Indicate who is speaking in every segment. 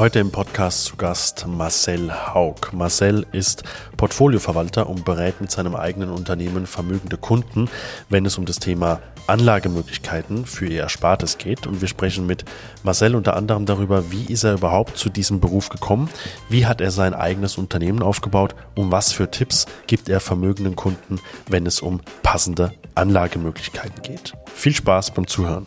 Speaker 1: Heute im Podcast zu Gast Marcel Haug. Marcel ist Portfolioverwalter und berät mit seinem eigenen Unternehmen vermögende Kunden, wenn es um das Thema Anlagemöglichkeiten für ihr Erspartes geht. Und wir sprechen mit Marcel unter anderem darüber, wie ist er überhaupt zu diesem Beruf gekommen, wie hat er sein eigenes Unternehmen aufgebaut und was für Tipps gibt er vermögenden Kunden, wenn es um passende Anlagemöglichkeiten geht. Viel Spaß beim Zuhören.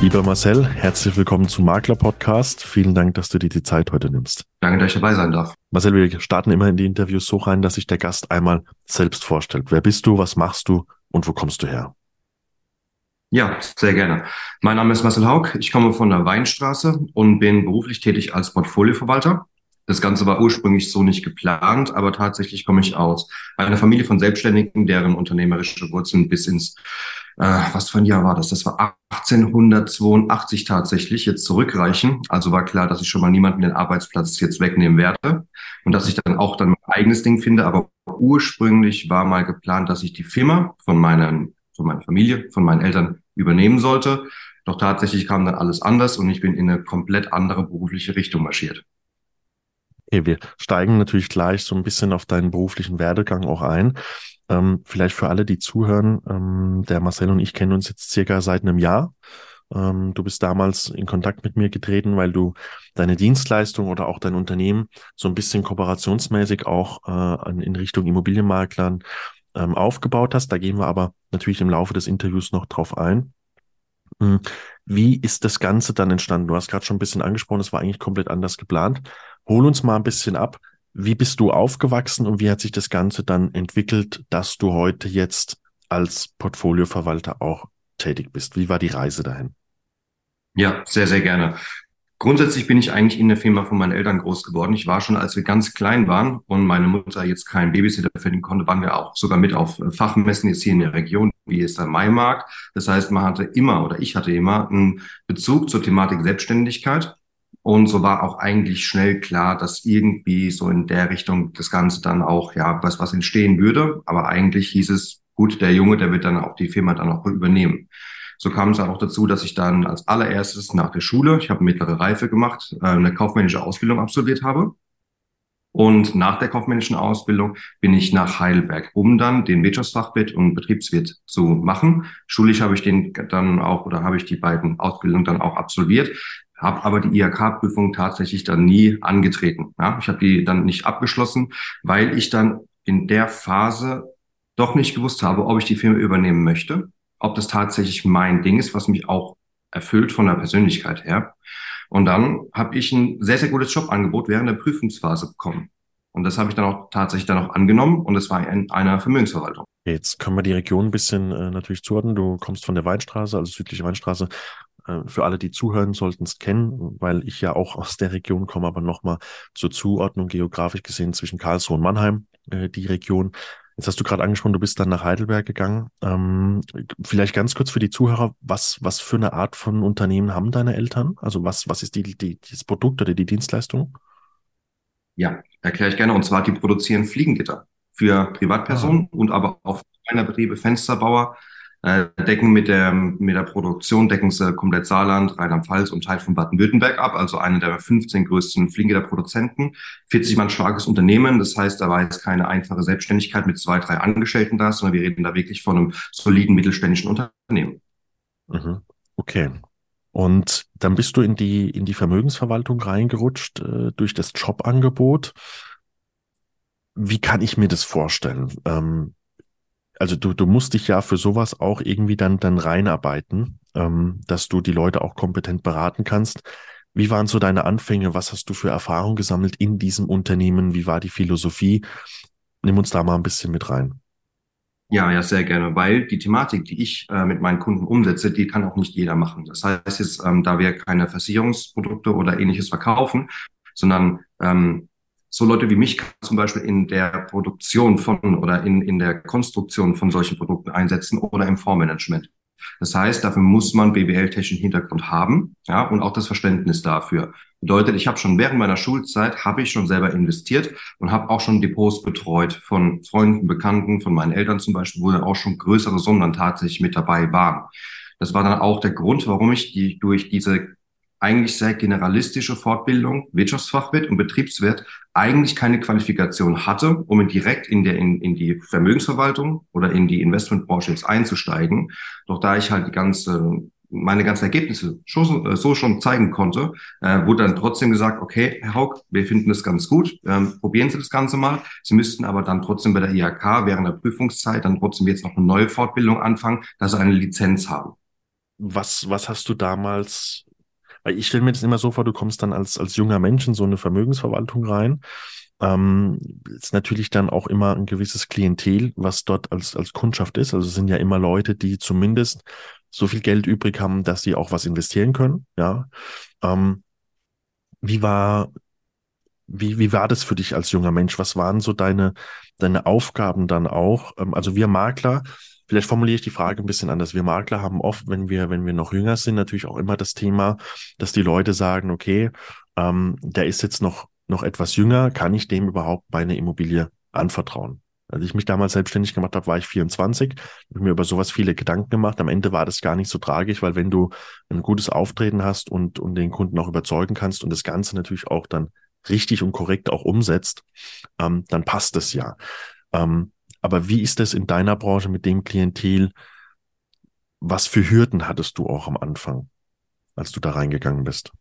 Speaker 1: Lieber Marcel, herzlich willkommen zum Makler Podcast. Vielen Dank, dass du dir die Zeit heute nimmst.
Speaker 2: Danke, dass ich dabei sein darf.
Speaker 1: Marcel, wir starten immer in die Interviews so rein, dass sich der Gast einmal selbst vorstellt. Wer bist du, was machst du und wo kommst du her?
Speaker 2: Ja, sehr gerne. Mein Name ist Marcel Haug. Ich komme von der Weinstraße und bin beruflich tätig als Portfolioverwalter. Das Ganze war ursprünglich so nicht geplant, aber tatsächlich komme ich aus einer Familie von Selbstständigen, deren unternehmerische Wurzeln bis ins äh, was für ein Jahr war das? Das war 1882 tatsächlich, jetzt zurückreichen. Also war klar, dass ich schon mal niemanden den Arbeitsplatz jetzt wegnehmen werde und dass ich dann auch dann mein eigenes Ding finde. Aber ursprünglich war mal geplant, dass ich die Firma von meinen, von meiner Familie, von meinen Eltern übernehmen sollte. Doch tatsächlich kam dann alles anders und ich bin in eine komplett andere berufliche Richtung marschiert.
Speaker 1: Okay, wir steigen natürlich gleich so ein bisschen auf deinen beruflichen Werdegang auch ein. Ähm, vielleicht für alle, die zuhören, ähm, der Marcel und ich kennen uns jetzt circa seit einem Jahr. Ähm, du bist damals in Kontakt mit mir getreten, weil du deine Dienstleistung oder auch dein Unternehmen so ein bisschen kooperationsmäßig auch äh, in Richtung Immobilienmaklern ähm, aufgebaut hast. Da gehen wir aber natürlich im Laufe des Interviews noch drauf ein. Hm, wie ist das Ganze dann entstanden? Du hast gerade schon ein bisschen angesprochen, es war eigentlich komplett anders geplant. Hol uns mal ein bisschen ab. Wie bist du aufgewachsen und wie hat sich das Ganze dann entwickelt, dass du heute jetzt als Portfolioverwalter auch tätig bist? Wie war die Reise dahin?
Speaker 2: Ja, sehr, sehr gerne. Grundsätzlich bin ich eigentlich in der Firma von meinen Eltern groß geworden. Ich war schon, als wir ganz klein waren und meine Mutter jetzt keinen Babysitter finden konnte, waren wir auch sogar mit auf Fachmessen jetzt hier in der Region, wie es der Maimarkt. Das heißt, man hatte immer oder ich hatte immer einen Bezug zur Thematik Selbstständigkeit. Und so war auch eigentlich schnell klar, dass irgendwie so in der Richtung das Ganze dann auch, ja, was, was entstehen würde. Aber eigentlich hieß es, gut, der Junge, der wird dann auch die Firma dann auch übernehmen. So kam es auch dazu, dass ich dann als allererstes nach der Schule, ich habe mittlere Reife gemacht, äh, eine kaufmännische Ausbildung absolviert habe. Und nach der kaufmännischen Ausbildung bin ich nach Heidelberg, um dann den Wirtschaftsfachwirt und Betriebswirt zu machen. Schulisch habe ich den dann auch oder habe ich die beiden Ausbildungen dann auch absolviert habe aber die IHK-Prüfung tatsächlich dann nie angetreten. Ja, ich habe die dann nicht abgeschlossen, weil ich dann in der Phase doch nicht gewusst habe, ob ich die Firma übernehmen möchte, ob das tatsächlich mein Ding ist, was mich auch erfüllt von der Persönlichkeit her. Und dann habe ich ein sehr, sehr gutes Jobangebot während der Prüfungsphase bekommen. Und das habe ich dann auch tatsächlich dann auch angenommen und es war in einer Vermögensverwaltung.
Speaker 1: Jetzt können wir die Region ein bisschen äh, natürlich zuordnen. Du kommst von der Weinstraße, also südliche Weinstraße. Äh, für alle, die zuhören, sollten es kennen, weil ich ja auch aus der Region komme, aber nochmal zur Zuordnung geografisch gesehen zwischen Karlsruhe und Mannheim, äh, die Region. Jetzt hast du gerade angesprochen, du bist dann nach Heidelberg gegangen. Ähm, vielleicht ganz kurz für die Zuhörer, was, was für eine Art von Unternehmen haben deine Eltern? Also was, was ist die, die, das Produkt oder die Dienstleistung?
Speaker 2: Ja, erkläre ich gerne. Und zwar, die produzieren Fliegengitter für Privatpersonen ah. und aber auch kleiner Betriebe, Fensterbauer, äh, decken mit der, mit der Produktion, decken sie komplett Saarland, Rheinland-Pfalz und Teil von Baden-Württemberg ab, also eine der 15 größten Fliegengitter-Produzenten. 40 Mann starkes Unternehmen, das heißt, da war jetzt keine einfache Selbstständigkeit mit zwei, drei Angestellten da, sondern wir reden da wirklich von einem soliden mittelständischen Unternehmen.
Speaker 1: Mhm. Okay. Und dann bist du in die, in die Vermögensverwaltung reingerutscht äh, durch das Jobangebot. Wie kann ich mir das vorstellen? Ähm, also du, du musst dich ja für sowas auch irgendwie dann, dann reinarbeiten, ähm, dass du die Leute auch kompetent beraten kannst. Wie waren so deine Anfänge? Was hast du für Erfahrungen gesammelt in diesem Unternehmen? Wie war die Philosophie? Nimm uns da mal ein bisschen mit rein.
Speaker 2: Ja, ja, sehr gerne, weil die Thematik, die ich äh, mit meinen Kunden umsetze, die kann auch nicht jeder machen. Das heißt jetzt, ähm, da wir keine Versicherungsprodukte oder ähnliches verkaufen, sondern ähm, so Leute wie mich kann zum Beispiel in der Produktion von oder in, in der Konstruktion von solchen Produkten einsetzen oder im Fondsmanagement. Das heißt, dafür muss man BWL-technischen Hintergrund haben, ja, und auch das Verständnis dafür. Bedeutet, ich habe schon während meiner Schulzeit habe ich schon selber investiert und habe auch schon Depots betreut von Freunden, Bekannten, von meinen Eltern zum Beispiel, wo dann auch schon größere Summen dann tatsächlich mit dabei waren. Das war dann auch der Grund, warum ich die durch diese eigentlich sehr generalistische Fortbildung, Wirtschaftsfachwirt und Betriebswirt, eigentlich keine Qualifikation hatte, um direkt in, der, in, in die Vermögensverwaltung oder in die Investmentbranche jetzt einzusteigen. Doch da ich halt die ganze meine ganzen Ergebnisse schon, äh, so schon zeigen konnte, äh, wurde dann trotzdem gesagt, okay, Herr Haug, wir finden das ganz gut, ähm, probieren Sie das Ganze mal. Sie müssten aber dann trotzdem bei der IHK während der Prüfungszeit dann trotzdem jetzt noch eine neue Fortbildung anfangen, dass Sie eine Lizenz haben.
Speaker 1: Was, was hast du damals weil ich stelle mir das immer so vor, du kommst dann als, als junger Mensch in so eine Vermögensverwaltung rein. Ähm, ist natürlich dann auch immer ein gewisses Klientel, was dort als, als Kundschaft ist. Also es sind ja immer Leute, die zumindest so viel Geld übrig haben, dass sie auch was investieren können. Ja. Ähm, wie war, wie, wie war das für dich als junger Mensch? Was waren so deine, deine Aufgaben dann auch? Ähm, also wir Makler, Vielleicht formuliere ich die Frage ein bisschen anders. Wir Makler haben oft, wenn wir, wenn wir noch jünger sind, natürlich auch immer das Thema, dass die Leute sagen, okay, ähm, der ist jetzt noch, noch etwas jünger, kann ich dem überhaupt meine Immobilie anvertrauen? Als ich mich damals selbstständig gemacht habe, war ich 24, habe mir über sowas viele Gedanken gemacht. Am Ende war das gar nicht so tragisch, weil wenn du ein gutes Auftreten hast und, und den Kunden auch überzeugen kannst und das Ganze natürlich auch dann richtig und korrekt auch umsetzt, ähm, dann passt es ja. Ähm, aber wie ist das in deiner Branche mit dem Klientel? Was für Hürden hattest du auch am Anfang, als du da reingegangen bist?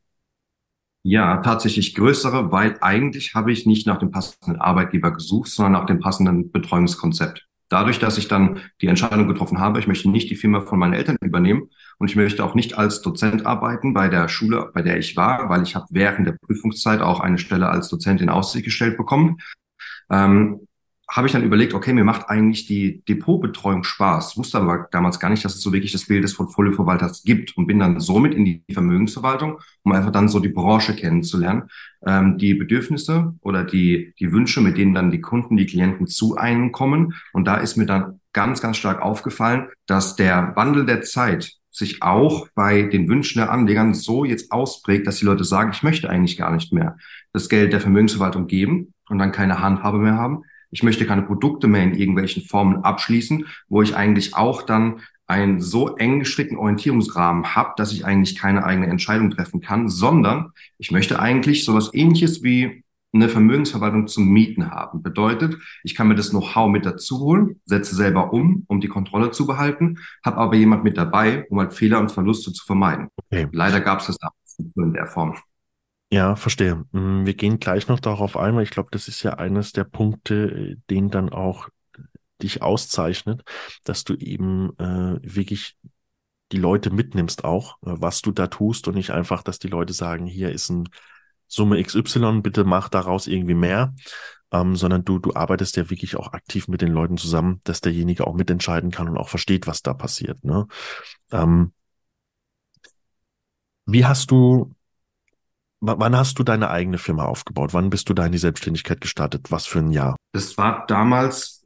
Speaker 2: Ja, tatsächlich größere, weil eigentlich habe ich nicht nach dem passenden Arbeitgeber gesucht, sondern nach dem passenden Betreuungskonzept. Dadurch, dass ich dann die Entscheidung getroffen habe, ich möchte nicht die Firma von meinen Eltern übernehmen und ich möchte auch nicht als Dozent arbeiten bei der Schule, bei der ich war, weil ich habe während der Prüfungszeit auch eine Stelle als Dozent in Aussicht gestellt bekommen. Ähm, habe ich dann überlegt, okay, mir macht eigentlich die Depotbetreuung Spaß, wusste aber damals gar nicht, dass es so wirklich das Bild des Portfolioverwalters gibt und bin dann somit in die Vermögensverwaltung, um einfach dann so die Branche kennenzulernen, ähm, die Bedürfnisse oder die, die Wünsche, mit denen dann die Kunden, die Klienten zu einem kommen. Und da ist mir dann ganz, ganz stark aufgefallen, dass der Wandel der Zeit sich auch bei den Wünschen der Anlegern so jetzt ausprägt, dass die Leute sagen, ich möchte eigentlich gar nicht mehr das Geld der Vermögensverwaltung geben und dann keine Handhabe mehr haben, ich möchte keine Produkte mehr in irgendwelchen Formen abschließen, wo ich eigentlich auch dann einen so eng gestrickten Orientierungsrahmen habe, dass ich eigentlich keine eigene Entscheidung treffen kann, sondern ich möchte eigentlich sowas ähnliches wie eine Vermögensverwaltung zum Mieten haben. Bedeutet, ich kann mir das Know-how mit dazu holen, setze selber um, um die Kontrolle zu behalten, habe aber jemand mit dabei, um halt Fehler und Verluste zu vermeiden. Okay. Leider gab es das in der Form.
Speaker 1: Ja, verstehe. Mm, wir gehen gleich noch darauf ein, weil ich glaube, das ist ja eines der Punkte, den dann auch dich auszeichnet, dass du eben äh, wirklich die Leute mitnimmst auch, äh, was du da tust und nicht einfach, dass die Leute sagen, hier ist ein Summe XY, bitte mach daraus irgendwie mehr, ähm, sondern du, du arbeitest ja wirklich auch aktiv mit den Leuten zusammen, dass derjenige auch mitentscheiden kann und auch versteht, was da passiert. Ne? Ähm, wie hast du Wann hast du deine eigene Firma aufgebaut? Wann bist du da in die Selbstständigkeit gestartet? Was für ein Jahr?
Speaker 2: Das war damals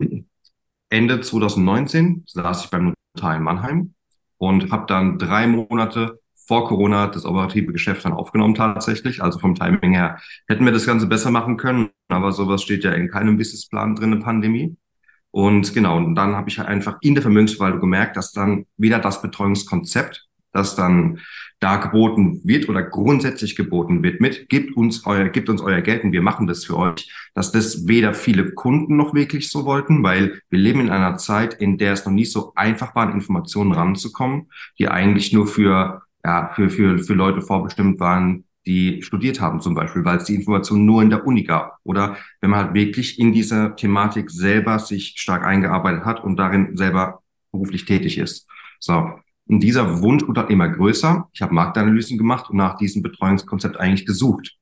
Speaker 2: Ende 2019, saß ich beim Notar in Mannheim und habe dann drei Monate vor Corona das operative Geschäft dann aufgenommen tatsächlich. Also vom Timing her hätten wir das Ganze besser machen können, aber sowas steht ja in keinem Businessplan drin, eine Pandemie. Und genau, und dann habe ich halt einfach in der Vermögensverwaltung gemerkt, dass dann wieder das Betreuungskonzept, das dann da geboten wird oder grundsätzlich geboten wird mit, gebt uns euer, gebt uns euer Geld und wir machen das für euch, dass das weder viele Kunden noch wirklich so wollten, weil wir leben in einer Zeit, in der es noch nicht so einfach war, an Informationen ranzukommen, die eigentlich nur für, ja, für, für, für Leute vorbestimmt waren, die studiert haben zum Beispiel, weil es die Information nur in der Uni gab. Oder wenn man halt wirklich in dieser Thematik selber sich stark eingearbeitet hat und darin selber beruflich tätig ist. So. Und dieser Wunsch wurde immer größer. Ich habe Marktanalysen gemacht und nach diesem Betreuungskonzept eigentlich gesucht.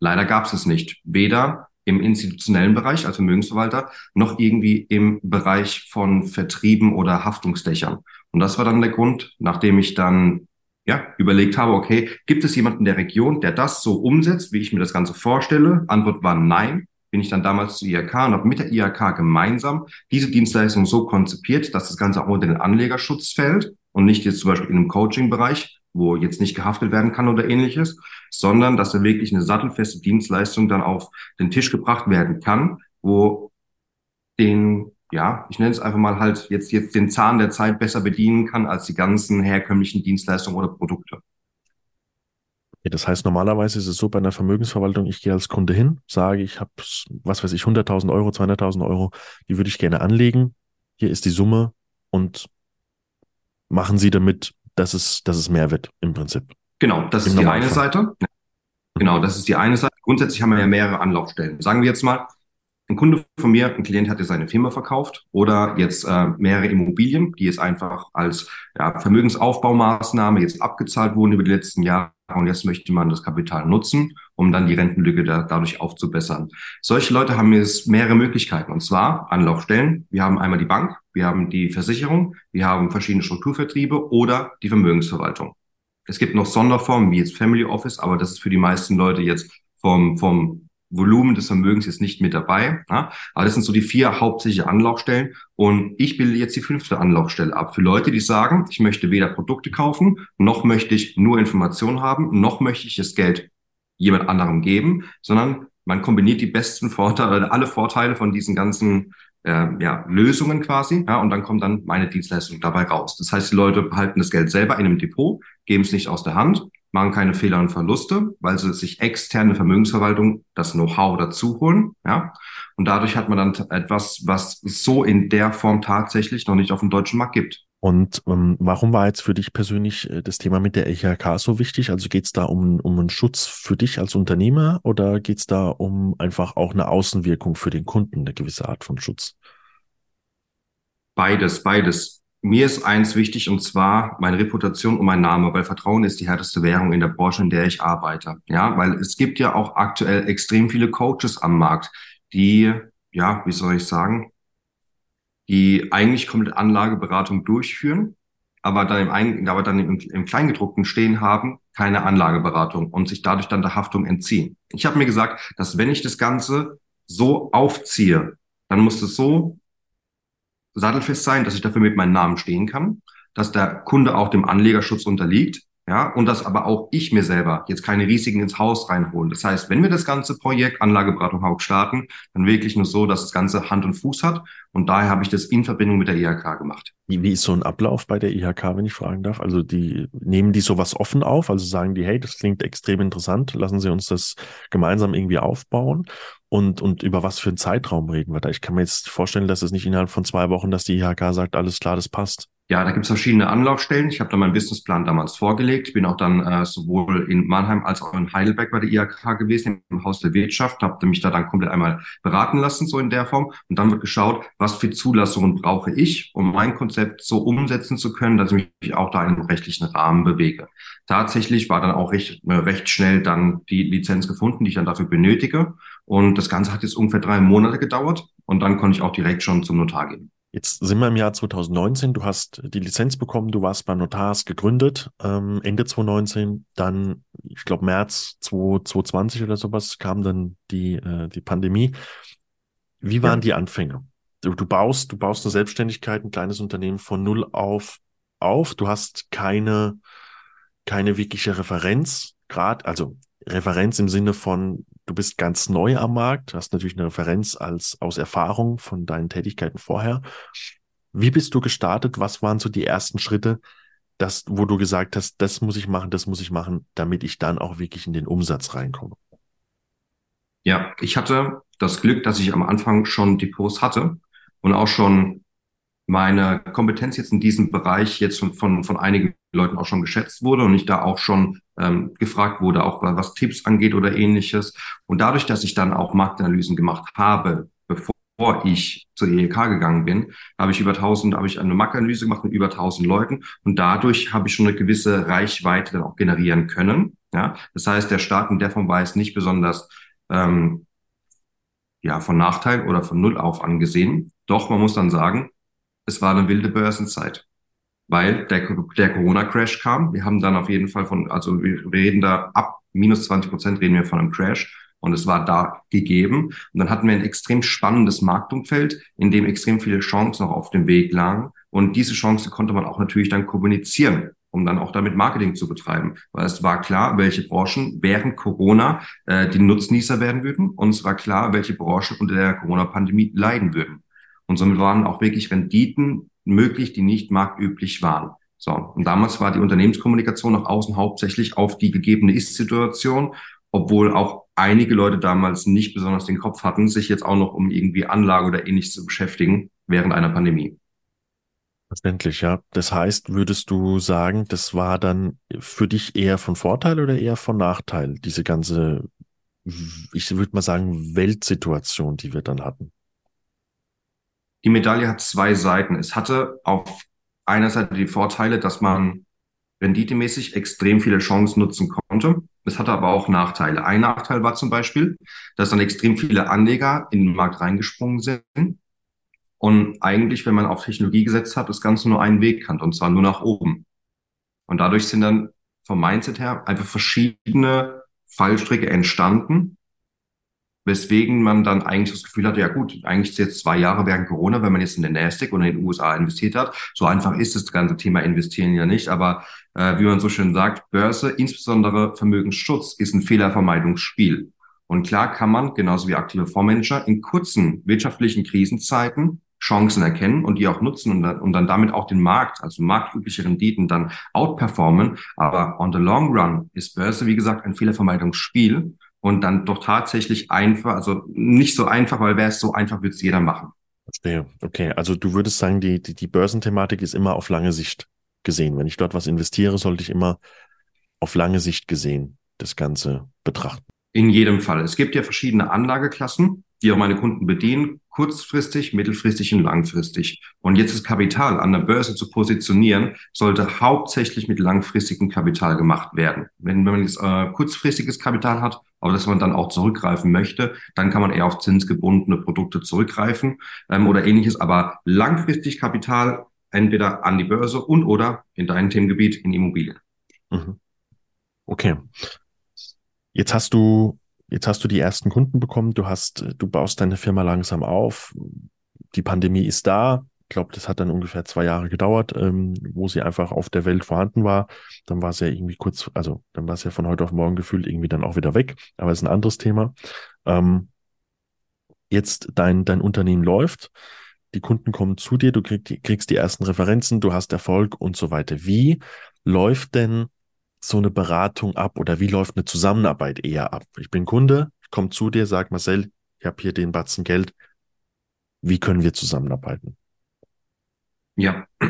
Speaker 2: Leider gab es es nicht. Weder im institutionellen Bereich als Vermögensverwalter noch irgendwie im Bereich von Vertrieben oder Haftungsdächern. Und das war dann der Grund, nachdem ich dann ja, überlegt habe, okay, gibt es jemanden in der Region, der das so umsetzt, wie ich mir das Ganze vorstelle? Antwort war nein. Bin ich dann damals zu IHK und habe mit der IHK gemeinsam diese Dienstleistung so konzipiert, dass das Ganze auch unter den Anlegerschutz fällt und nicht jetzt zum Beispiel in einem Coaching-Bereich, wo jetzt nicht gehaftet werden kann oder ähnliches, sondern dass da wirklich eine sattelfeste Dienstleistung dann auf den Tisch gebracht werden kann, wo den, ja, ich nenne es einfach mal halt jetzt, jetzt den Zahn der Zeit besser bedienen kann als die ganzen herkömmlichen Dienstleistungen oder Produkte.
Speaker 1: Ja, das heißt, normalerweise ist es so bei einer Vermögensverwaltung, ich gehe als Kunde hin, sage, ich habe, was weiß ich, 100.000 Euro, 200.000 Euro, die würde ich gerne anlegen. Hier ist die Summe und machen Sie damit, dass es, dass es mehr wird im Prinzip.
Speaker 2: Genau, das ist die eine Seite. Genau, das ist die eine Seite. Grundsätzlich haben wir ja mehrere Anlaufstellen. Sagen wir jetzt mal, ein Kunde von mir, ein Klient hat jetzt seine Firma verkauft oder jetzt äh, mehrere Immobilien, die jetzt einfach als ja, Vermögensaufbaumaßnahme jetzt abgezahlt wurden über die letzten Jahre und jetzt möchte man das Kapital nutzen, um dann die Rentenlücke da, dadurch aufzubessern. Solche Leute haben jetzt mehrere Möglichkeiten und zwar Anlaufstellen. Wir haben einmal die Bank, wir haben die Versicherung, wir haben verschiedene Strukturvertriebe oder die Vermögensverwaltung. Es gibt noch Sonderformen wie jetzt Family Office, aber das ist für die meisten Leute jetzt vom, vom Volumen des Vermögens jetzt nicht mit dabei. Ja? Aber das sind so die vier hauptsächliche Anlaufstellen. Und ich bilde jetzt die fünfte Anlaufstelle ab für Leute, die sagen, ich möchte weder Produkte kaufen, noch möchte ich nur Informationen haben, noch möchte ich das Geld jemand anderem geben, sondern man kombiniert die besten Vorteile, alle Vorteile von diesen ganzen äh, ja, Lösungen quasi, ja, und dann kommt dann meine Dienstleistung dabei raus. Das heißt, die Leute behalten das Geld selber in einem Depot, geben es nicht aus der Hand, machen keine Fehler und Verluste, weil sie sich externe Vermögensverwaltung das Know-how dazu holen, ja. Und dadurch hat man dann etwas, was so in der Form tatsächlich noch nicht auf dem deutschen Markt gibt.
Speaker 1: Und ähm, warum war jetzt für dich persönlich äh, das Thema mit der EHK so wichtig? Also geht es da um, um einen Schutz für dich als Unternehmer oder geht es da um einfach auch eine Außenwirkung für den Kunden, eine gewisse Art von Schutz?
Speaker 2: Beides, beides mir ist eins wichtig und zwar meine Reputation und mein Name, weil Vertrauen ist die härteste Währung in der Branche, in der ich arbeite. Ja, weil es gibt ja auch aktuell extrem viele Coaches am Markt, die, ja, wie soll ich sagen, die eigentlich komplett Anlageberatung durchführen, aber dann im, aber dann im, im Kleingedruckten stehen haben, keine Anlageberatung und sich dadurch dann der Haftung entziehen. Ich habe mir gesagt, dass wenn ich das Ganze so aufziehe, dann muss es so sattelfest sein, dass ich dafür mit meinem Namen stehen kann, dass der Kunde auch dem Anlegerschutz unterliegt, ja, und dass aber auch ich mir selber jetzt keine Risiken ins Haus reinholen. Das heißt, wenn wir das ganze Projekt Anlageberatung Haupt starten, dann wirklich nur so, dass das Ganze Hand und Fuß hat. Und daher habe ich das in Verbindung mit der IHK gemacht.
Speaker 1: Wie, ist so ein Ablauf bei der IHK, wenn ich fragen darf? Also die nehmen die sowas offen auf, also sagen die, hey, das klingt extrem interessant, lassen Sie uns das gemeinsam irgendwie aufbauen. Und, und über was für einen Zeitraum reden wir da? Ich kann mir jetzt vorstellen, dass es nicht innerhalb von zwei Wochen, dass die IHK sagt, alles klar, das passt.
Speaker 2: Ja, da gibt es verschiedene Anlaufstellen. Ich habe da meinen Businessplan damals vorgelegt. Bin auch dann äh, sowohl in Mannheim als auch in Heidelberg bei der IHK gewesen, im Haus der Wirtschaft. Habe mich da dann komplett einmal beraten lassen, so in der Form. Und dann wird geschaut, was für Zulassungen brauche ich, um mein Konzept so umsetzen zu können, dass ich mich auch da in einem rechtlichen Rahmen bewege. Tatsächlich war dann auch recht, äh, recht schnell dann die Lizenz gefunden, die ich dann dafür benötige. Und das Ganze hat jetzt ungefähr drei Monate gedauert. Und dann konnte ich auch direkt schon zum Notar gehen.
Speaker 1: Jetzt sind wir im Jahr 2019. Du hast die Lizenz bekommen, du warst beim Notar, hast gegründet, ähm, Ende 2019. Dann, ich glaube, März 2020 oder sowas kam dann die, äh, die Pandemie. Wie waren ja. die Anfänge? Du, du, baust, du baust eine Selbstständigkeit, ein kleines Unternehmen von null auf auf. Du hast keine, keine wirkliche Referenz, gerade, also Referenz im Sinne von, du bist ganz neu am Markt, hast natürlich eine Referenz als aus Erfahrung von deinen Tätigkeiten vorher. Wie bist du gestartet? Was waren so die ersten Schritte, das, wo du gesagt hast, das muss ich machen, das muss ich machen, damit ich dann auch wirklich in den Umsatz reinkomme?
Speaker 2: Ja, ich hatte das Glück, dass ich am Anfang schon Depots hatte und auch schon meine Kompetenz jetzt in diesem Bereich jetzt von, von, von einigen Leuten auch schon geschätzt wurde und ich da auch schon ähm, gefragt wurde, auch was Tipps angeht oder ähnliches. Und dadurch, dass ich dann auch Marktanalysen gemacht habe, bevor ich zur EEK gegangen bin, habe ich über 1000, habe ich eine Marktanalyse gemacht mit über 1000 Leuten und dadurch habe ich schon eine gewisse Reichweite dann auch generieren können. Ja, das heißt, der Start in der Form war jetzt nicht besonders ähm, ja von Nachteil oder von Null auf angesehen. Doch man muss dann sagen, es war eine wilde Börsenzeit, weil der, der Corona-Crash kam. Wir haben dann auf jeden Fall von, also wir reden da ab minus 20 Prozent reden wir von einem Crash. und es war da gegeben. Und dann hatten wir ein extrem spannendes Marktumfeld, in dem extrem viele Chancen noch auf dem Weg lagen. Und diese Chance konnte man auch natürlich dann kommunizieren um dann auch damit Marketing zu betreiben. Weil es war klar, welche Branchen während Corona äh, die Nutznießer werden würden und es war klar, welche Branchen unter der Corona-Pandemie leiden würden. Und somit waren auch wirklich Renditen möglich, die nicht marktüblich waren. So, und damals war die Unternehmenskommunikation nach außen hauptsächlich auf die gegebene Ist-Situation, obwohl auch einige Leute damals nicht besonders den Kopf hatten, sich jetzt auch noch um irgendwie Anlage oder ähnliches zu beschäftigen während einer Pandemie.
Speaker 1: Verständlich, ja. Das heißt, würdest du sagen, das war dann für dich eher von Vorteil oder eher von Nachteil, diese ganze, ich würde mal sagen, Weltsituation, die wir dann hatten?
Speaker 2: Die Medaille hat zwei Seiten. Es hatte auf einer Seite die Vorteile, dass man renditemäßig extrem viele Chancen nutzen konnte. Es hatte aber auch Nachteile. Ein Nachteil war zum Beispiel, dass dann extrem viele Anleger in den Markt reingesprungen sind und eigentlich, wenn man auf Technologie gesetzt hat, das Ganze nur einen Weg kannte, und zwar nur nach oben. Und dadurch sind dann vom Mindset her einfach verschiedene Fallstricke entstanden, weswegen man dann eigentlich das Gefühl hatte, ja gut, eigentlich ist jetzt zwei Jahre während Corona, wenn man jetzt in den Nasdaq oder in den USA investiert hat. So einfach ist das ganze Thema Investieren ja nicht, aber äh, wie man so schön sagt, Börse, insbesondere Vermögensschutz, ist ein Fehlervermeidungsspiel. Und klar kann man, genauso wie aktive Fondsmanager, in kurzen wirtschaftlichen Krisenzeiten Chancen erkennen und die auch nutzen und dann, und dann damit auch den Markt, also marktübliche Renditen dann outperformen. Aber on the long run ist Börse, wie gesagt, ein Fehlervermeidungsspiel und dann doch tatsächlich einfach, also nicht so einfach, weil wäre es so einfach, würde es jeder machen.
Speaker 1: Verstehe. Okay, also du würdest sagen, die, die, die Börsenthematik ist immer auf lange Sicht gesehen. Wenn ich dort was investiere, sollte ich immer auf lange Sicht gesehen das Ganze betrachten.
Speaker 2: In jedem Fall. Es gibt ja verschiedene Anlageklassen die auch meine Kunden bedienen, kurzfristig, mittelfristig und langfristig. Und jetzt das Kapital an der Börse zu positionieren, sollte hauptsächlich mit langfristigem Kapital gemacht werden. Wenn, wenn man jetzt äh, kurzfristiges Kapital hat, aber dass man dann auch zurückgreifen möchte, dann kann man eher auf zinsgebundene Produkte zurückgreifen ähm, oder ähnliches. Aber langfristig Kapital entweder an die Börse und oder in deinem Themengebiet in Immobilien. Mhm.
Speaker 1: Okay. Jetzt hast du Jetzt hast du die ersten Kunden bekommen, du hast, du baust deine Firma langsam auf. Die Pandemie ist da. Ich glaube, das hat dann ungefähr zwei Jahre gedauert, ähm, wo sie einfach auf der Welt vorhanden war. Dann war es ja irgendwie kurz, also dann war es ja von heute auf morgen gefühlt irgendwie dann auch wieder weg. Aber es ist ein anderes Thema. Ähm, jetzt dein, dein Unternehmen läuft, die Kunden kommen zu dir, du krieg, kriegst die ersten Referenzen, du hast Erfolg und so weiter. Wie läuft denn so eine Beratung ab oder wie läuft eine Zusammenarbeit eher ab? Ich bin Kunde, ich komme zu dir, sag Marcel, ich habe hier den Batzen Geld. Wie können wir zusammenarbeiten?
Speaker 2: Ja,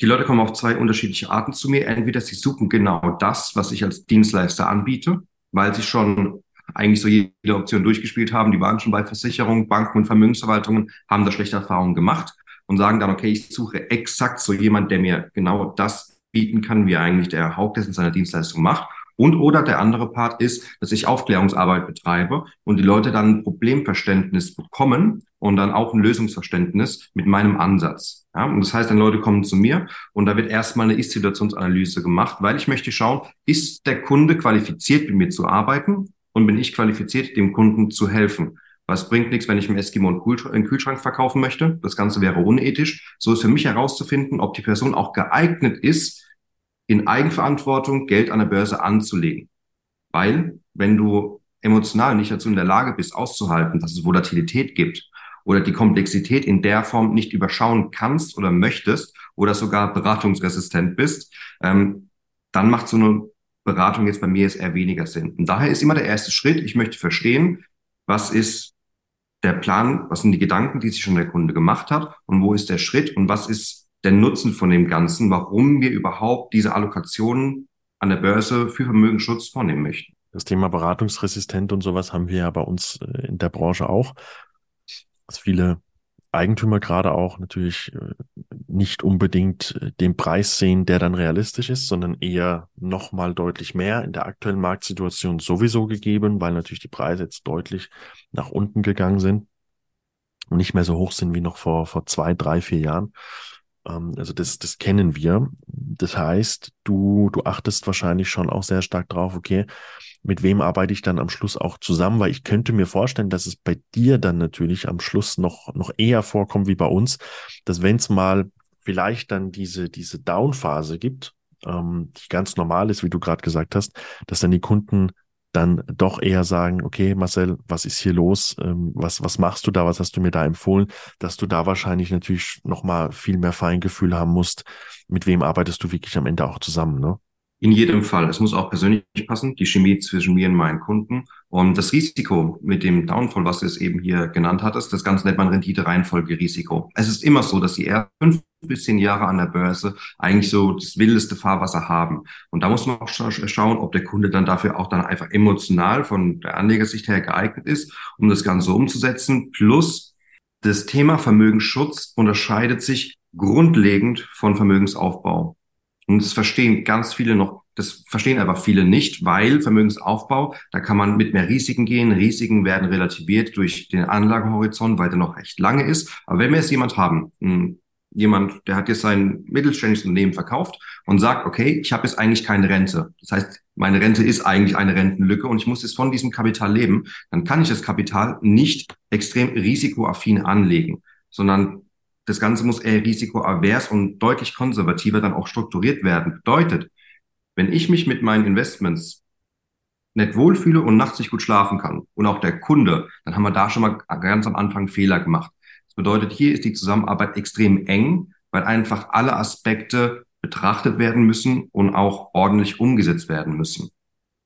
Speaker 2: die Leute kommen auf zwei unterschiedliche Arten zu mir. Entweder sie suchen genau das, was ich als Dienstleister anbiete, weil sie schon eigentlich so jede Option durchgespielt haben. Die waren schon bei Versicherungen, Banken und Vermögensverwaltungen, haben da schlechte Erfahrungen gemacht und sagen dann, okay, ich suche exakt so jemand, der mir genau das bieten kann, wie eigentlich der Haupt das in seiner Dienstleistung macht. Und oder der andere Part ist, dass ich Aufklärungsarbeit betreibe und die Leute dann ein Problemverständnis bekommen und dann auch ein Lösungsverständnis mit meinem Ansatz. Ja, und das heißt, dann Leute kommen zu mir und da wird erstmal eine Ist-Situationsanalyse gemacht, weil ich möchte schauen, ist der Kunde qualifiziert, mit mir zu arbeiten und bin ich qualifiziert, dem Kunden zu helfen. Was bringt nichts, wenn ich im Eskimo einen Kühlschrank verkaufen möchte? Das Ganze wäre unethisch. So ist für mich herauszufinden, ob die Person auch geeignet ist, in Eigenverantwortung Geld an der Börse anzulegen. Weil, wenn du emotional nicht dazu in der Lage bist, auszuhalten, dass es Volatilität gibt oder die Komplexität in der Form nicht überschauen kannst oder möchtest oder sogar beratungsresistent bist, ähm, dann macht so eine Beratung jetzt bei mir jetzt eher weniger Sinn. Und daher ist immer der erste Schritt, ich möchte verstehen, was ist der Plan, was sind die Gedanken, die sich schon der Kunde gemacht hat und wo ist der Schritt und was ist der Nutzen von dem Ganzen, warum wir überhaupt diese Allokationen an der Börse für Vermögensschutz vornehmen möchten.
Speaker 1: Das Thema beratungsresistent und sowas haben wir ja bei uns äh, in der Branche auch. Dass viele Eigentümer gerade auch natürlich äh, nicht unbedingt äh, den Preis sehen, der dann realistisch ist, sondern eher nochmal deutlich mehr in der aktuellen Marktsituation sowieso gegeben, weil natürlich die Preise jetzt deutlich nach unten gegangen sind und nicht mehr so hoch sind wie noch vor, vor zwei, drei, vier Jahren. Ähm, also das, das kennen wir. Das heißt, du, du achtest wahrscheinlich schon auch sehr stark drauf, okay, mit wem arbeite ich dann am Schluss auch zusammen, weil ich könnte mir vorstellen, dass es bei dir dann natürlich am Schluss noch, noch eher vorkommt wie bei uns, dass wenn es mal vielleicht dann diese, diese Down-Phase gibt, ähm, die ganz normal ist, wie du gerade gesagt hast, dass dann die Kunden dann doch eher sagen, okay, Marcel, was ist hier los? Ähm, was, was machst du da? Was hast du mir da empfohlen? Dass du da wahrscheinlich natürlich nochmal viel mehr Feingefühl haben musst. Mit wem arbeitest du wirklich am Ende auch zusammen, ne?
Speaker 2: In jedem Fall. Es muss auch persönlich passen, die Chemie zwischen mir und meinen Kunden. Und das Risiko mit dem Downfall, was du es eben hier genannt hattest, das Ganze nennt man Rendite-Reihenfolge-Risiko. Es ist immer so, dass die ersten fünf bis zehn Jahre an der Börse eigentlich so das wildeste Fahrwasser haben. Und da muss man auch schauen, ob der Kunde dann dafür auch dann einfach emotional von der Anlegersicht her geeignet ist, um das Ganze umzusetzen. Plus das Thema Vermögensschutz unterscheidet sich grundlegend von Vermögensaufbau. Und das verstehen ganz viele noch, das verstehen aber viele nicht, weil Vermögensaufbau, da kann man mit mehr Risiken gehen. Risiken werden relativiert durch den Anlagenhorizont, weil der noch recht lange ist. Aber wenn wir jetzt jemand haben, jemand, der hat jetzt sein mittelständisches Unternehmen verkauft und sagt, okay, ich habe jetzt eigentlich keine Rente. Das heißt, meine Rente ist eigentlich eine Rentenlücke und ich muss jetzt von diesem Kapital leben, dann kann ich das Kapital nicht extrem risikoaffin anlegen, sondern das Ganze muss eher risikoavers und deutlich konservativer dann auch strukturiert werden. Bedeutet, wenn ich mich mit meinen Investments nicht wohlfühle und nachts nicht gut schlafen kann und auch der Kunde, dann haben wir da schon mal ganz am Anfang Fehler gemacht. Das bedeutet, hier ist die Zusammenarbeit extrem eng, weil einfach alle Aspekte betrachtet werden müssen und auch ordentlich umgesetzt werden müssen.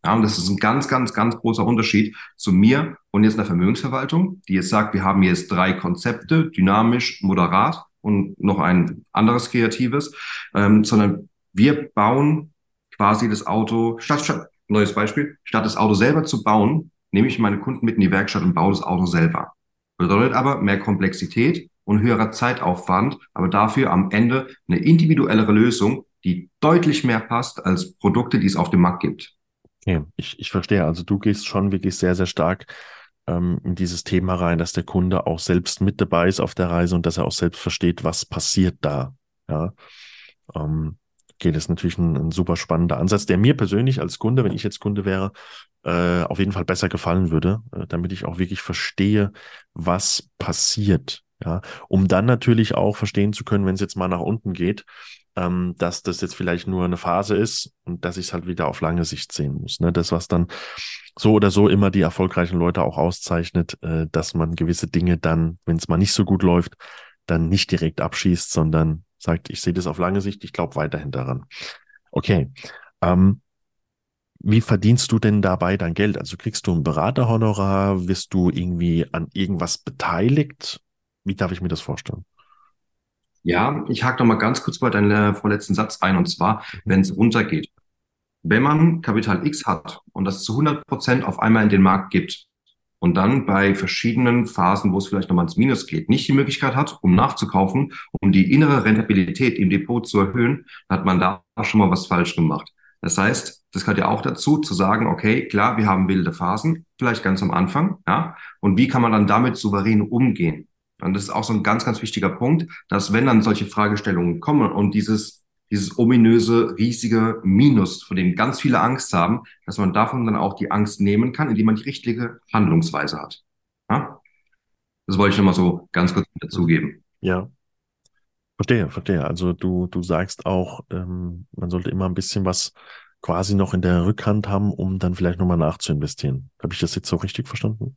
Speaker 2: Ja, und das ist ein ganz, ganz, ganz großer Unterschied zu mir und jetzt einer Vermögensverwaltung, die jetzt sagt, wir haben jetzt drei Konzepte, dynamisch, moderat und noch ein anderes kreatives, ähm, sondern wir bauen quasi das Auto, statt, statt, neues Beispiel, statt das Auto selber zu bauen, nehme ich meine Kunden mit in die Werkstatt und baue das Auto selber. Bedeutet aber mehr Komplexität und höherer Zeitaufwand, aber dafür am Ende eine individuellere Lösung, die deutlich mehr passt als Produkte, die es auf dem Markt gibt.
Speaker 1: Okay, ich, ich verstehe. Also du gehst schon wirklich sehr, sehr stark ähm, in dieses Thema rein, dass der Kunde auch selbst mit dabei ist auf der Reise und dass er auch selbst versteht, was passiert da. Ja. Ähm, okay, das ist natürlich ein, ein, super spannender Ansatz, der mir persönlich als Kunde, wenn ich jetzt Kunde wäre, äh, auf jeden Fall besser gefallen würde, äh, damit ich auch wirklich verstehe, was passiert. Ja, um dann natürlich auch verstehen zu können, wenn es jetzt mal nach unten geht, ähm, dass das jetzt vielleicht nur eine Phase ist und dass ich es halt wieder auf lange Sicht sehen muss. Ne? Das, was dann so oder so immer die erfolgreichen Leute auch auszeichnet, äh, dass man gewisse Dinge dann, wenn es mal nicht so gut läuft, dann nicht direkt abschießt, sondern sagt, ich sehe das auf lange Sicht, ich glaube weiterhin daran. Okay. Ähm, wie verdienst du denn dabei dein Geld? Also kriegst du ein Beraterhonorar? Wirst du irgendwie an irgendwas beteiligt? Wie darf ich mir das vorstellen?
Speaker 2: Ja, ich hake noch mal ganz kurz bei deinem vorletzten Satz ein, und zwar, wenn es runtergeht. Wenn man Kapital X hat und das zu 100 Prozent auf einmal in den Markt gibt und dann bei verschiedenen Phasen, wo es vielleicht nochmal ins Minus geht, nicht die Möglichkeit hat, um nachzukaufen, um die innere Rentabilität im Depot zu erhöhen, hat man da schon mal was falsch gemacht. Das heißt, das gehört ja auch dazu, zu sagen, okay, klar, wir haben wilde Phasen, vielleicht ganz am Anfang, ja, und wie kann man dann damit souverän umgehen? Und das ist auch so ein ganz, ganz wichtiger Punkt, dass wenn dann solche Fragestellungen kommen und dieses, dieses ominöse, riesige Minus, vor dem ganz viele Angst haben, dass man davon dann auch die Angst nehmen kann, indem man die richtige Handlungsweise hat. Ja? Das wollte ich nochmal so ganz kurz dazugeben.
Speaker 1: Ja. Verstehe, verstehe. Also du, du sagst auch, ähm, man sollte immer ein bisschen was quasi noch in der Rückhand haben, um dann vielleicht nochmal nachzuinvestieren. Habe ich das jetzt so richtig verstanden?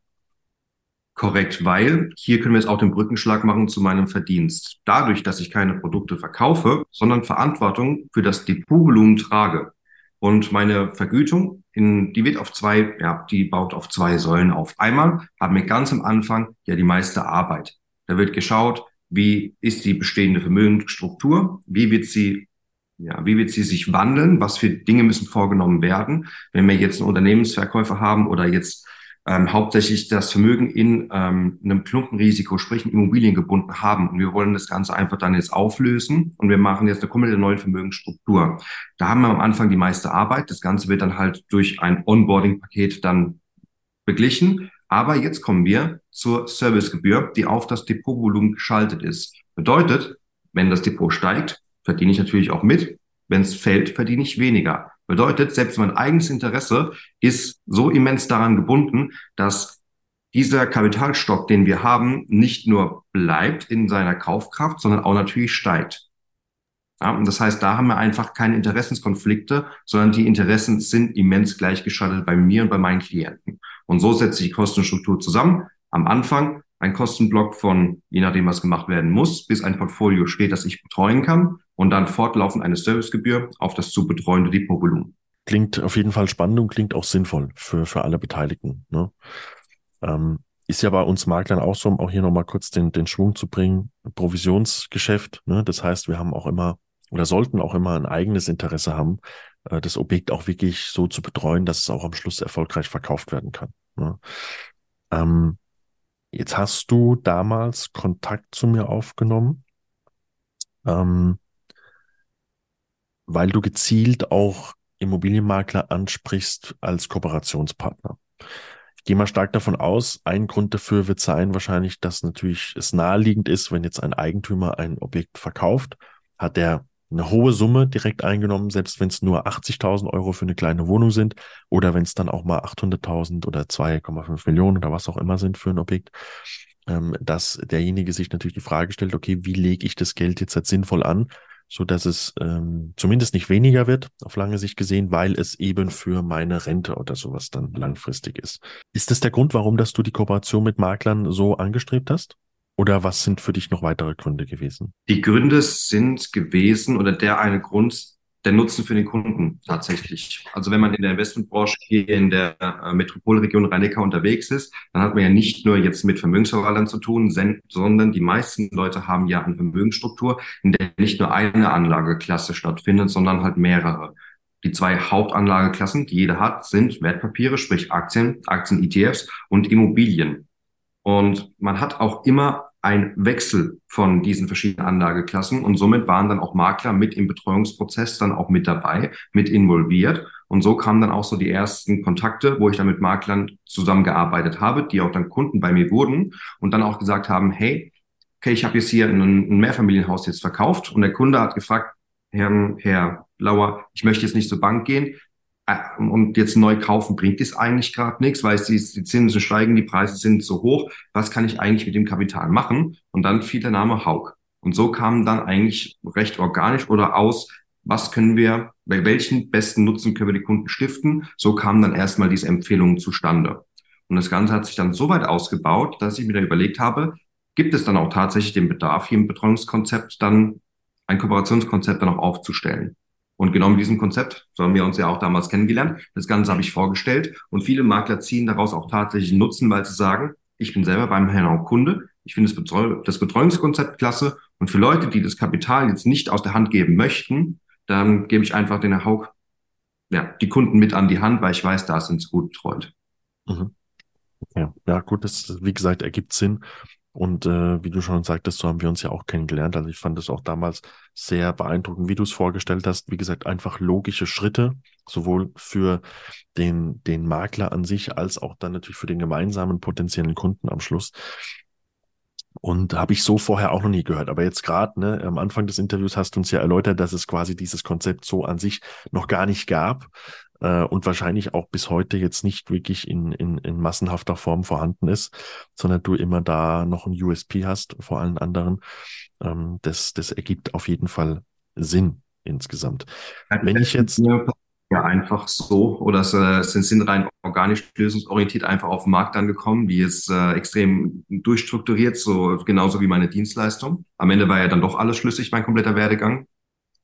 Speaker 2: Korrekt, weil hier können wir jetzt auch den Brückenschlag machen zu meinem Verdienst. Dadurch, dass ich keine Produkte verkaufe, sondern Verantwortung für das Depotvolumen trage. Und meine Vergütung, in, die wird auf zwei, ja, die baut auf zwei Säulen auf. Einmal haben wir ganz am Anfang ja die meiste Arbeit. Da wird geschaut, wie ist die bestehende Vermögensstruktur, wie wird sie ja, wie wird sie sich wandeln? Was für Dinge müssen vorgenommen werden? Wenn wir jetzt einen Unternehmensverkäufer haben oder jetzt ähm, hauptsächlich das Vermögen in ähm, einem Klumpenrisiko, sprich in Immobilien gebunden haben. Und wir wollen das Ganze einfach dann jetzt auflösen und wir machen jetzt eine komplette neue Vermögensstruktur. Da haben wir am Anfang die meiste Arbeit. Das Ganze wird dann halt durch ein Onboarding-Paket dann beglichen. Aber jetzt kommen wir zur Servicegebühr, die auf das Depotvolumen geschaltet ist. Bedeutet, Wenn das Depot steigt, verdiene ich natürlich auch mit. Wenn es fällt, verdiene ich weniger. Bedeutet, selbst mein eigenes Interesse ist so immens daran gebunden, dass dieser Kapitalstock, den wir haben, nicht nur bleibt in seiner Kaufkraft, sondern auch natürlich steigt. Ja, und das heißt, da haben wir einfach keine Interessenskonflikte, sondern die Interessen sind immens gleichgeschaltet bei mir und bei meinen Klienten. Und so setzt sich die Kostenstruktur zusammen. Am Anfang ein Kostenblock von, je nachdem, was gemacht werden muss, bis ein Portfolio steht, das ich betreuen kann und dann fortlaufend eine Servicegebühr auf das zu betreuende Depotvolumen.
Speaker 1: Klingt auf jeden Fall spannend und klingt auch sinnvoll für, für alle Beteiligten. Ne? Ähm, ist ja bei uns Maklern auch so, um auch hier nochmal kurz den, den Schwung zu bringen, Provisionsgeschäft. Ne? Das heißt, wir haben auch immer oder sollten auch immer ein eigenes Interesse haben, äh, das Objekt auch wirklich so zu betreuen, dass es auch am Schluss erfolgreich verkauft werden kann. Ne? Ähm, jetzt hast du damals Kontakt zu mir aufgenommen, ähm, weil du gezielt auch Immobilienmakler ansprichst als Kooperationspartner. Ich gehe mal stark davon aus, ein Grund dafür wird sein wahrscheinlich, dass natürlich es naheliegend ist, wenn jetzt ein Eigentümer ein Objekt verkauft, hat er eine hohe Summe direkt eingenommen, selbst wenn es nur 80.000 Euro für eine kleine Wohnung sind oder wenn es dann auch mal 800.000 oder 2,5 Millionen oder was auch immer sind für ein Objekt, ähm, dass derjenige sich natürlich die Frage stellt, okay, wie lege ich das Geld jetzt halt sinnvoll an, so dass es ähm, zumindest nicht weniger wird auf lange Sicht gesehen, weil es eben für meine Rente oder sowas dann langfristig ist. Ist das der Grund, warum dass du die Kooperation mit Maklern so angestrebt hast? Oder was sind für dich noch weitere Gründe gewesen?
Speaker 2: Die Gründe sind gewesen oder der eine Grund, der Nutzen für den Kunden tatsächlich. Also wenn man in der Investmentbranche hier in der äh, Metropolregion Rhein-Neckar unterwegs ist, dann hat man ja nicht nur jetzt mit Vermögensverwaltern zu tun, sondern die meisten Leute haben ja eine Vermögensstruktur, in der nicht nur eine Anlageklasse stattfindet, sondern halt mehrere. Die zwei Hauptanlageklassen, die jeder hat, sind Wertpapiere, sprich Aktien, Aktien-ETFs und Immobilien. Und man hat auch immer ein Wechsel von diesen verschiedenen Anlageklassen. Und somit waren dann auch Makler mit im Betreuungsprozess dann auch mit dabei, mit involviert. Und so kamen dann auch so die ersten Kontakte, wo ich dann mit Maklern zusammengearbeitet habe, die auch dann Kunden bei mir wurden und dann auch gesagt haben, hey, okay, ich habe jetzt hier ein, Mehrfamilienhaus jetzt verkauft. Und der Kunde hat gefragt, Herr, Herr Blauer, ich möchte jetzt nicht zur Bank gehen, und jetzt neu kaufen bringt es eigentlich gerade nichts, weil die, die Zinsen steigen, die Preise sind so hoch. Was kann ich eigentlich mit dem Kapital machen? Und dann fiel der Name Haug. Und so kam dann eigentlich recht organisch oder aus, was können wir, bei welchen besten Nutzen können wir die Kunden stiften? So kamen dann erstmal diese Empfehlungen zustande. Und das Ganze hat sich dann so weit ausgebaut, dass ich mir da überlegt habe, gibt es dann auch tatsächlich den Bedarf, hier im Betreuungskonzept dann ein Kooperationskonzept dann auch aufzustellen. Und genau mit diesem Konzept, so haben wir uns ja auch damals kennengelernt, das Ganze habe ich vorgestellt und viele Makler ziehen daraus auch tatsächlich Nutzen, weil sie sagen, ich bin selber beim Herrn Kunde, ich finde das, Betreu das Betreuungskonzept klasse und für Leute, die das Kapital jetzt nicht aus der Hand geben möchten, dann gebe ich einfach den Herr ja, die Kunden mit an die Hand, weil ich weiß, da sind sie gut betreut.
Speaker 1: Mhm. Ja, ja, gut, das, wie gesagt, ergibt Sinn. Und äh, wie du schon sagtest, so haben wir uns ja auch kennengelernt. Also ich fand es auch damals sehr beeindruckend, wie du es vorgestellt hast. Wie gesagt, einfach logische Schritte, sowohl für den, den Makler an sich als auch dann natürlich für den gemeinsamen potenziellen Kunden am Schluss. Und habe ich so vorher auch noch nie gehört. Aber jetzt gerade, ne, am Anfang des Interviews hast du uns ja erläutert, dass es quasi dieses Konzept so an sich noch gar nicht gab äh, und wahrscheinlich auch bis heute jetzt nicht wirklich in, in, in massenhafter Form vorhanden ist, sondern du immer da noch ein USP hast vor allen anderen. Ähm, das, das ergibt auf jeden Fall Sinn insgesamt. Wenn ich jetzt
Speaker 2: ja einfach so oder äh, sind, sind rein organisch lösungsorientiert einfach auf den Markt angekommen, wie es äh, extrem durchstrukturiert, so genauso wie meine Dienstleistung. Am Ende war ja dann doch alles schlüssig, mein kompletter Werdegang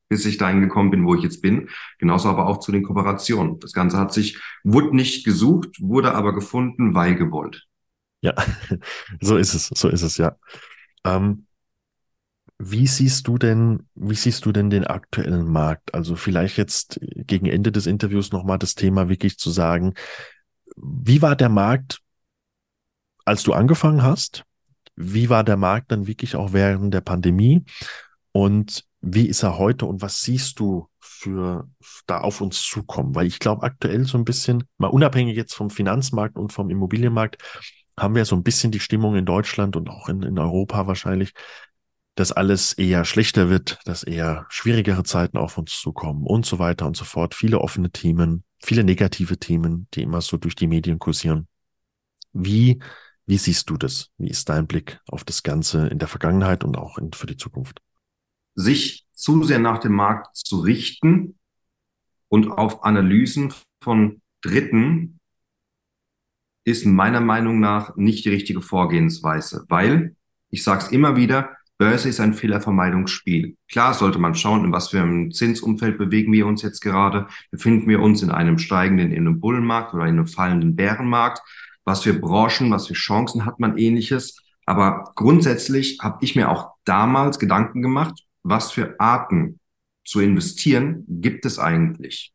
Speaker 2: bis ich dahin gekommen bin, wo ich jetzt bin. Genauso aber auch zu den Kooperationen. Das Ganze hat sich, wurde nicht gesucht, wurde aber gefunden, weil gewollt.
Speaker 1: Ja, so ist es, so ist es, ja. Ähm, wie siehst du denn, wie siehst du denn den aktuellen Markt? Also vielleicht jetzt gegen Ende des Interviews nochmal das Thema wirklich zu sagen, wie war der Markt, als du angefangen hast? Wie war der Markt dann wirklich auch während der Pandemie? Und wie ist er heute und was siehst du für da auf uns zukommen? Weil ich glaube, aktuell so ein bisschen, mal unabhängig jetzt vom Finanzmarkt und vom Immobilienmarkt, haben wir so ein bisschen die Stimmung in Deutschland und auch in, in Europa wahrscheinlich, dass alles eher schlechter wird, dass eher schwierigere Zeiten auf uns zukommen und so weiter und so fort. Viele offene Themen, viele negative Themen, die immer so durch die Medien kursieren. Wie, wie siehst du das? Wie ist dein Blick auf das Ganze in der Vergangenheit und auch in, für die Zukunft?
Speaker 2: Sich zu sehr nach dem Markt zu richten und auf Analysen von Dritten ist meiner Meinung nach nicht die richtige Vorgehensweise, weil, ich sage es immer wieder, Börse ist ein Fehlervermeidungsspiel. Klar sollte man schauen, in was für einem Zinsumfeld bewegen wir uns jetzt gerade. Befinden wir uns in einem steigenden, in einem Bullenmarkt oder in einem fallenden Bärenmarkt? Was für Branchen, was für Chancen hat man ähnliches? Aber grundsätzlich habe ich mir auch damals Gedanken gemacht, was für Arten zu investieren gibt es eigentlich?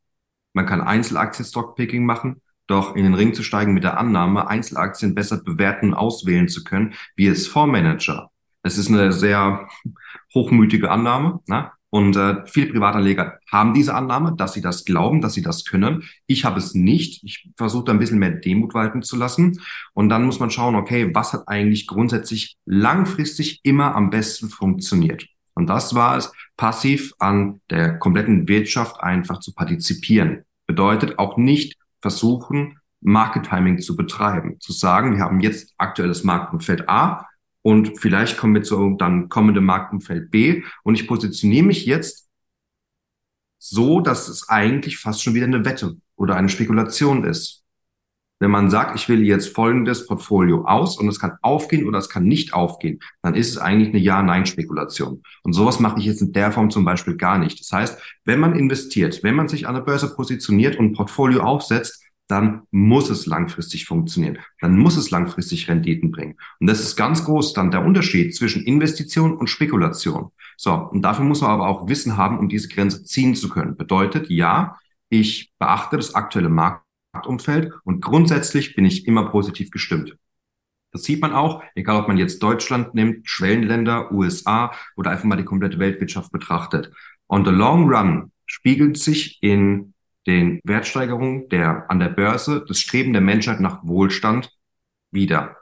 Speaker 2: Man kann Einzelaktien-Stockpicking machen, doch in den Ring zu steigen mit der Annahme, Einzelaktien besser bewerten und auswählen zu können, wie es Fondsmanager. Es ist eine sehr hochmütige Annahme. Ne? Und äh, viele Privatanleger haben diese Annahme, dass sie das glauben, dass sie das können. Ich habe es nicht. Ich versuche da ein bisschen mehr Demut walten zu lassen. Und dann muss man schauen, okay, was hat eigentlich grundsätzlich langfristig immer am besten funktioniert? Und das war es, passiv an der kompletten Wirtschaft einfach zu partizipieren. Bedeutet auch nicht versuchen, Market Timing zu betreiben. Zu sagen, wir haben jetzt aktuelles Marktumfeld A und vielleicht kommen wir zu dann kommende Marktumfeld B und ich positioniere mich jetzt so, dass es eigentlich fast schon wieder eine Wette oder eine Spekulation ist. Wenn man sagt, ich will jetzt folgendes Portfolio aus und es kann aufgehen oder es kann nicht aufgehen, dann ist es eigentlich eine Ja-Nein-Spekulation. Und sowas mache ich jetzt in der Form zum Beispiel gar nicht. Das heißt, wenn man investiert, wenn man sich an der Börse positioniert und ein Portfolio aufsetzt, dann muss es langfristig funktionieren. Dann muss es langfristig Renditen bringen. Und das ist ganz groß dann der Unterschied zwischen Investition und Spekulation. So, und dafür muss man aber auch Wissen haben, um diese Grenze ziehen zu können. Bedeutet, ja, ich beachte das aktuelle Markt Marktumfeld und grundsätzlich bin ich immer positiv gestimmt. Das sieht man auch, egal ob man jetzt Deutschland nimmt, Schwellenländer, USA oder einfach mal die komplette Weltwirtschaft betrachtet. On the long run spiegelt sich in den Wertsteigerungen der, an der Börse das Streben der Menschheit nach Wohlstand wieder.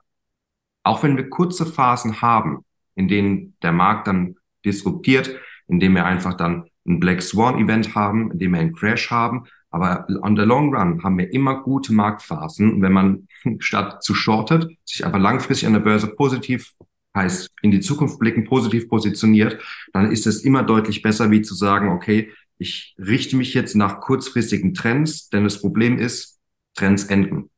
Speaker 2: Auch wenn wir kurze Phasen haben, in denen der Markt dann disruptiert, indem wir einfach dann ein Black Swan Event haben, indem wir einen Crash haben, aber on the long run haben wir immer gute Marktphasen. wenn man statt zu shortet, sich aber langfristig an der Börse positiv, heißt in die Zukunft blicken, positiv positioniert, dann ist es immer deutlich besser, wie zu sagen, okay, ich richte mich jetzt nach kurzfristigen Trends, denn das Problem ist, Trends enden.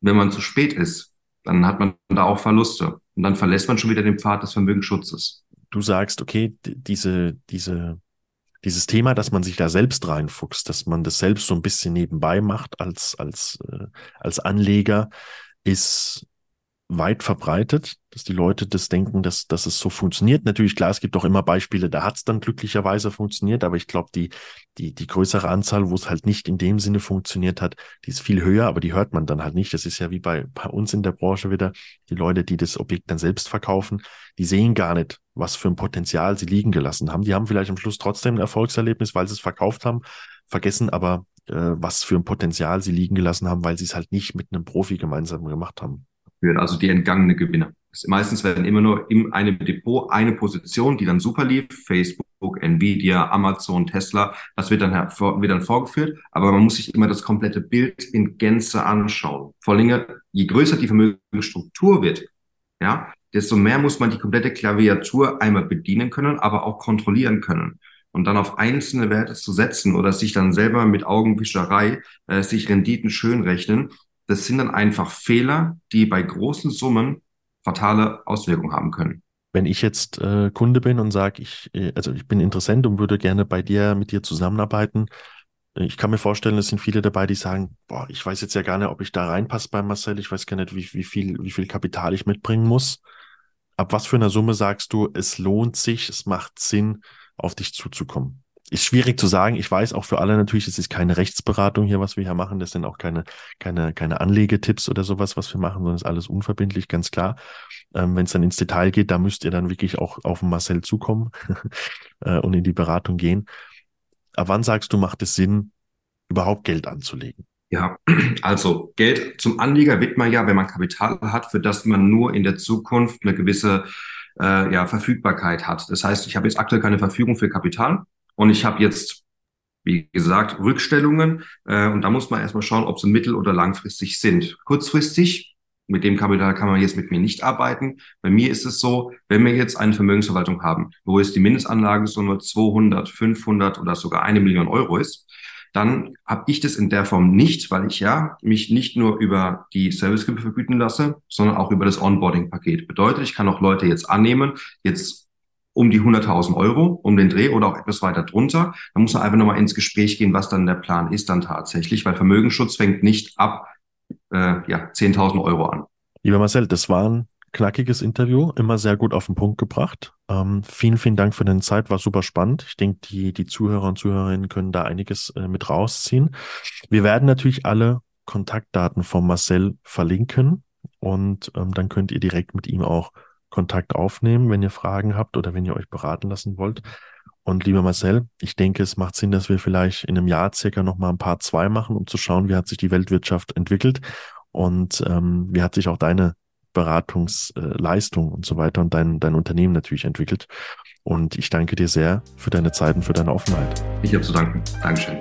Speaker 2: Wenn man zu spät ist, dann hat man da auch Verluste. Und dann verlässt man schon wieder den Pfad des Vermögensschutzes.
Speaker 1: Du sagst, okay, diese, diese dieses Thema, dass man sich da selbst reinfuchst, dass man das selbst so ein bisschen nebenbei macht als, als, äh, als Anleger, ist weit verbreitet, dass die Leute das denken, dass, dass es so funktioniert. Natürlich, klar, es gibt auch immer Beispiele, da hat es dann glücklicherweise funktioniert, aber ich glaube, die, die, die größere Anzahl, wo es halt nicht in dem Sinne funktioniert hat, die ist viel höher, aber die hört man dann halt nicht. Das ist ja wie bei, bei uns in der Branche wieder, die Leute, die das Objekt dann selbst verkaufen, die sehen gar nicht, was für ein Potenzial sie liegen gelassen haben. Die haben vielleicht am Schluss trotzdem ein Erfolgserlebnis, weil sie es verkauft haben, vergessen aber, äh, was für ein Potenzial sie liegen gelassen haben, weil sie es halt nicht mit einem Profi gemeinsam gemacht haben
Speaker 2: also die entgangene Gewinner. Meistens werden immer nur in einem Depot eine Position, die dann super lief, Facebook, Nvidia, Amazon, Tesla, das wird dann, wird dann vorgeführt, aber man muss sich immer das komplette Bild in Gänze anschauen. Vor allem, je größer die Vermögensstruktur wird, ja, desto mehr muss man die komplette Klaviatur einmal bedienen können, aber auch kontrollieren können. Und dann auf einzelne Werte zu setzen oder sich dann selber mit Augenwischerei äh, sich Renditen schön rechnen, das sind dann einfach Fehler, die bei großen Summen fatale Auswirkungen haben können.
Speaker 1: Wenn ich jetzt äh, Kunde bin und sage, ich, äh, also ich bin Interessent und würde gerne bei dir, mit dir zusammenarbeiten, äh, ich kann mir vorstellen, es sind viele dabei, die sagen, boah, ich weiß jetzt ja gar nicht, ob ich da reinpasse bei Marcel, ich weiß gar nicht, wie, wie, viel, wie viel Kapital ich mitbringen muss. Ab was für einer Summe sagst du, es lohnt sich, es macht Sinn, auf dich zuzukommen? ist schwierig zu sagen. Ich weiß auch für alle natürlich, es ist keine Rechtsberatung hier, was wir hier machen. Das sind auch keine, keine, keine Anlegetipps oder sowas, was wir machen, sondern ist alles unverbindlich, ganz klar. Ähm, Wenn es dann ins Detail geht, da müsst ihr dann wirklich auch auf Marcel zukommen äh, und in die Beratung gehen. Ab wann sagst du, macht es Sinn, überhaupt Geld anzulegen?
Speaker 2: Ja, also Geld zum Anleger wird man ja, wenn man Kapital hat, für das man nur in der Zukunft eine gewisse äh, ja, Verfügbarkeit hat. Das heißt, ich habe jetzt aktuell keine Verfügung für Kapital und ich habe jetzt, wie gesagt, Rückstellungen äh, und da muss man erstmal schauen, ob sie mittel- oder langfristig sind. Kurzfristig mit dem Kapital kann man jetzt mit mir nicht arbeiten. Bei mir ist es so, wenn wir jetzt eine Vermögensverwaltung haben, wo es die Mindestanlage so nur 200, 500 oder sogar eine Million Euro ist, dann habe ich das in der Form nicht, weil ich ja mich nicht nur über die Servicegebühr vergüten lasse, sondern auch über das Onboarding-Paket. Bedeutet, ich kann auch Leute jetzt annehmen, jetzt um die 100.000 Euro, um den Dreh oder auch etwas weiter drunter. Da muss man einfach nochmal ins Gespräch gehen, was dann der Plan ist dann tatsächlich, weil Vermögensschutz fängt nicht ab äh, ja, 10.000 Euro an.
Speaker 1: Lieber Marcel, das war ein knackiges Interview, immer sehr gut auf den Punkt gebracht. Ähm, vielen, vielen Dank für deine Zeit, war super spannend. Ich denke, die, die Zuhörer und Zuhörerinnen können da einiges äh, mit rausziehen. Wir werden natürlich alle Kontaktdaten von Marcel verlinken und ähm, dann könnt ihr direkt mit ihm auch Kontakt aufnehmen, wenn ihr Fragen habt oder wenn ihr euch beraten lassen wollt. Und lieber Marcel, ich denke, es macht Sinn, dass wir vielleicht in einem Jahr circa nochmal ein paar zwei machen, um zu schauen, wie hat sich die Weltwirtschaft entwickelt und ähm, wie hat sich auch deine Beratungsleistung und so weiter und dein, dein Unternehmen natürlich entwickelt. Und ich danke dir sehr für deine Zeit und für deine Offenheit.
Speaker 2: Ich habe zu danken. Dankeschön.